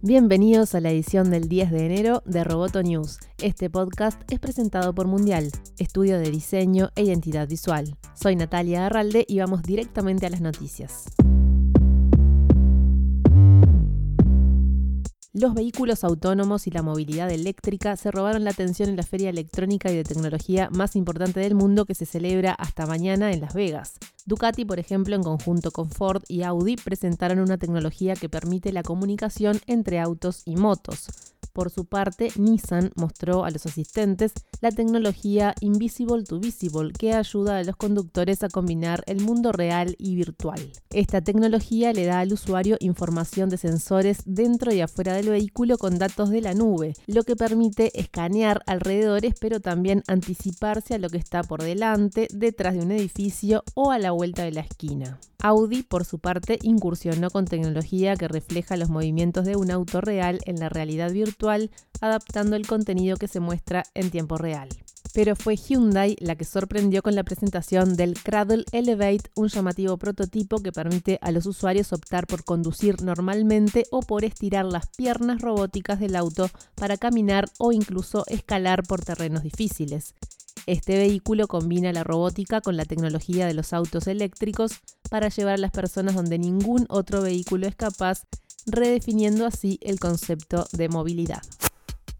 Bienvenidos a la edición del 10 de enero de Roboto News. Este podcast es presentado por Mundial, estudio de diseño e identidad visual. Soy Natalia Arralde y vamos directamente a las noticias. Los vehículos autónomos y la movilidad eléctrica se robaron la atención en la feria electrónica y de tecnología más importante del mundo que se celebra hasta mañana en Las Vegas. Ducati, por ejemplo, en conjunto con Ford y Audi, presentaron una tecnología que permite la comunicación entre autos y motos. Por su parte, Nissan mostró a los asistentes la tecnología Invisible to Visible que ayuda a los conductores a combinar el mundo real y virtual. Esta tecnología le da al usuario información de sensores dentro y afuera del vehículo con datos de la nube, lo que permite escanear alrededores pero también anticiparse a lo que está por delante, detrás de un edificio o a la vuelta de la esquina. Audi, por su parte, incursionó con tecnología que refleja los movimientos de un auto real en la realidad virtual, adaptando el contenido que se muestra en tiempo real. Pero fue Hyundai la que sorprendió con la presentación del Cradle Elevate, un llamativo prototipo que permite a los usuarios optar por conducir normalmente o por estirar las piernas robóticas del auto para caminar o incluso escalar por terrenos difíciles. Este vehículo combina la robótica con la tecnología de los autos eléctricos para llevar a las personas donde ningún otro vehículo es capaz, redefiniendo así el concepto de movilidad.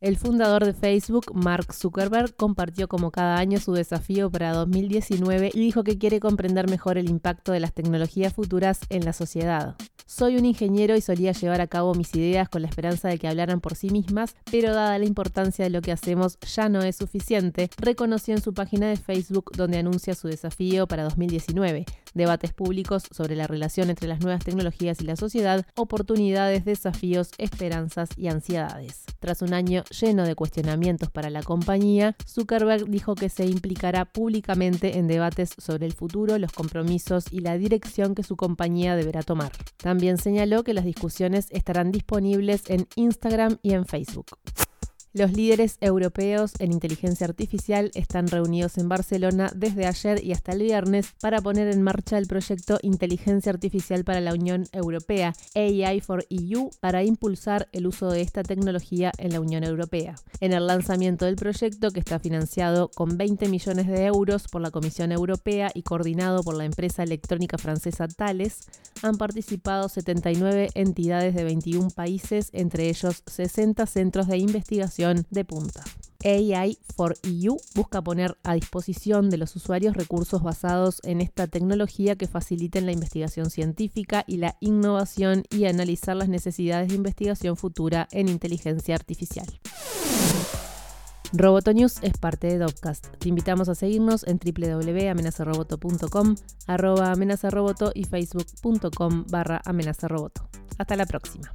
El fundador de Facebook, Mark Zuckerberg, compartió como cada año su desafío para 2019 y dijo que quiere comprender mejor el impacto de las tecnologías futuras en la sociedad. Soy un ingeniero y solía llevar a cabo mis ideas con la esperanza de que hablaran por sí mismas, pero dada la importancia de lo que hacemos ya no es suficiente, reconoció en su página de Facebook donde anuncia su desafío para 2019, debates públicos sobre la relación entre las nuevas tecnologías y la sociedad, oportunidades, desafíos, esperanzas y ansiedades. Tras un año lleno de cuestionamientos para la compañía, Zuckerberg dijo que se implicará públicamente en debates sobre el futuro, los compromisos y la dirección que su compañía deberá tomar. Señaló que las discusiones estarán disponibles en Instagram y en Facebook. Los líderes europeos en inteligencia artificial están reunidos en Barcelona desde ayer y hasta el viernes para poner en marcha el proyecto Inteligencia Artificial para la Unión Europea, AI for EU, para impulsar el uso de esta tecnología en la Unión Europea. En el lanzamiento del proyecto, que está financiado con 20 millones de euros por la Comisión Europea y coordinado por la empresa electrónica francesa Thales, han participado 79 entidades de 21 países, entre ellos 60 centros de investigación de punta. AI for EU busca poner a disposición de los usuarios recursos basados en esta tecnología que faciliten la investigación científica y la innovación y analizar las necesidades de investigación futura en inteligencia artificial. Roboto News es parte de Dopcast. Te invitamos a seguirnos en www.amenazaroboto.com, arroba amenazaroboto y facebook.com barra amenazaroboto. Hasta la próxima.